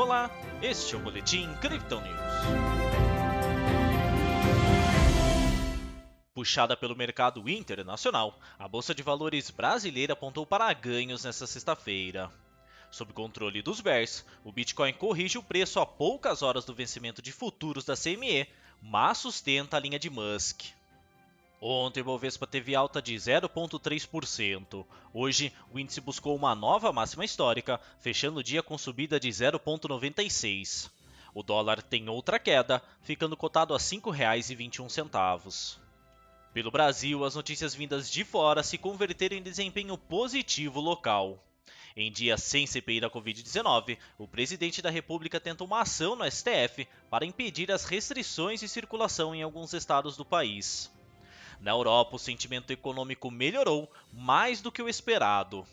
Olá, este é o Boletim Crypto News. Puxada pelo mercado internacional, a Bolsa de Valores brasileira apontou para ganhos nesta sexta-feira. Sob controle dos bears, o Bitcoin corrige o preço a poucas horas do vencimento de futuros da CME, mas sustenta a linha de Musk. Ontem o Bovespa teve alta de 0,3%. Hoje, o índice buscou uma nova máxima histórica, fechando o dia com subida de 0,96. O dólar tem outra queda, ficando cotado a R$ 5,21. Pelo Brasil, as notícias vindas de fora se converteram em desempenho positivo local. Em dia sem CPI da Covid-19, o presidente da República tenta uma ação no STF para impedir as restrições de circulação em alguns estados do país. Na Europa, o sentimento econômico melhorou mais do que o esperado.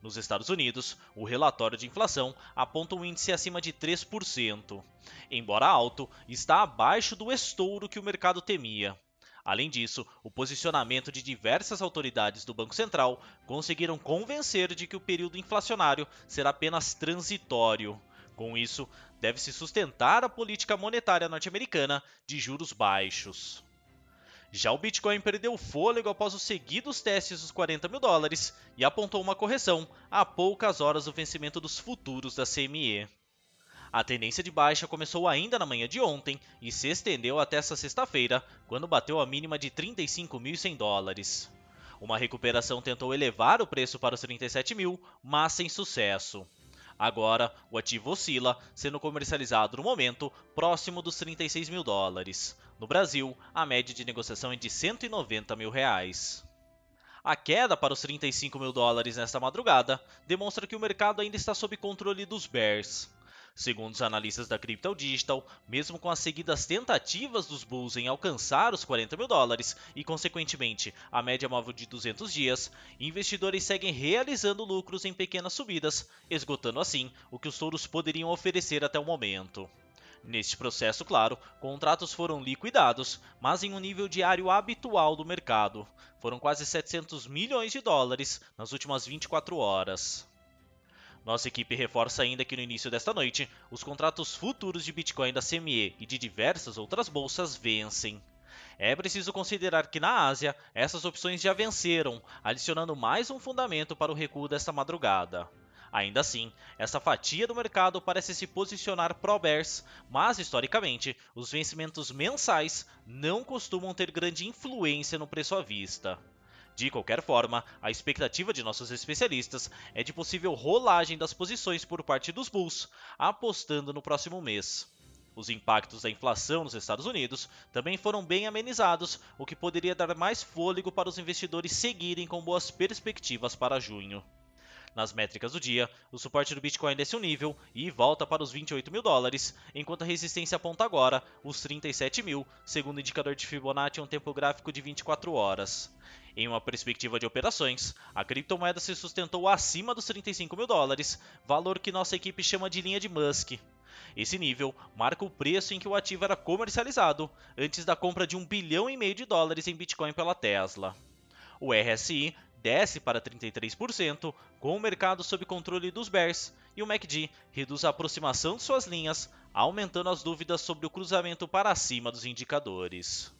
Nos Estados Unidos, o relatório de inflação aponta um índice acima de 3%. Embora alto, está abaixo do estouro que o mercado temia. Além disso, o posicionamento de diversas autoridades do Banco Central conseguiram convencer de que o período inflacionário será apenas transitório. Com isso, deve-se sustentar a política monetária norte-americana de juros baixos. Já o Bitcoin perdeu fôlego após os seguidos testes dos 40 mil dólares e apontou uma correção a poucas horas do vencimento dos futuros da CME. A tendência de baixa começou ainda na manhã de ontem e se estendeu até esta sexta-feira, quando bateu a mínima de 35.100 dólares. Uma recuperação tentou elevar o preço para os 37 mil, mas sem sucesso. Agora, o ativo oscila, sendo comercializado no momento próximo dos 36 mil dólares. No Brasil, a média de negociação é de 190 mil reais. A queda para os 35 mil dólares nesta madrugada demonstra que o mercado ainda está sob controle dos bears. Segundo os analistas da Crypto Digital, mesmo com as seguidas tentativas dos bulls em alcançar os 40 mil dólares e, consequentemente, a média móvel de 200 dias, investidores seguem realizando lucros em pequenas subidas, esgotando assim o que os touros poderiam oferecer até o momento. Neste processo, claro, contratos foram liquidados, mas em um nível diário habitual do mercado. Foram quase 700 milhões de dólares nas últimas 24 horas. Nossa equipe reforça ainda que no início desta noite, os contratos futuros de Bitcoin da CME e de diversas outras bolsas vencem. É preciso considerar que na Ásia, essas opções já venceram, adicionando mais um fundamento para o recuo desta madrugada. Ainda assim, essa fatia do mercado parece se posicionar pró-bears, mas historicamente, os vencimentos mensais não costumam ter grande influência no preço à vista. De qualquer forma, a expectativa de nossos especialistas é de possível rolagem das posições por parte dos Bulls, apostando no próximo mês. Os impactos da inflação nos Estados Unidos também foram bem amenizados, o que poderia dar mais fôlego para os investidores seguirem com boas perspectivas para junho. Nas métricas do dia, o suporte do Bitcoin desce um nível e volta para os 28 mil dólares, enquanto a resistência aponta agora os 37 mil, segundo o indicador de Fibonacci em um tempo gráfico de 24 horas. Em uma perspectiva de operações, a criptomoeda se sustentou acima dos 35 mil dólares, valor que nossa equipe chama de linha de Musk. Esse nível marca o preço em que o ativo era comercializado, antes da compra de um bilhão e meio de dólares em Bitcoin pela Tesla. O RSI desce para 33%, com o mercado sob controle dos bears, e o MACD reduz a aproximação de suas linhas, aumentando as dúvidas sobre o cruzamento para cima dos indicadores.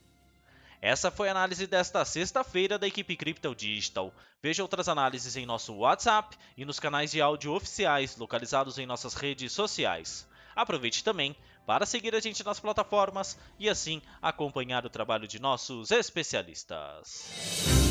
Essa foi a análise desta sexta-feira da equipe Crypto Digital. Veja outras análises em nosso WhatsApp e nos canais de áudio oficiais localizados em nossas redes sociais. Aproveite também para seguir a gente nas plataformas e assim acompanhar o trabalho de nossos especialistas.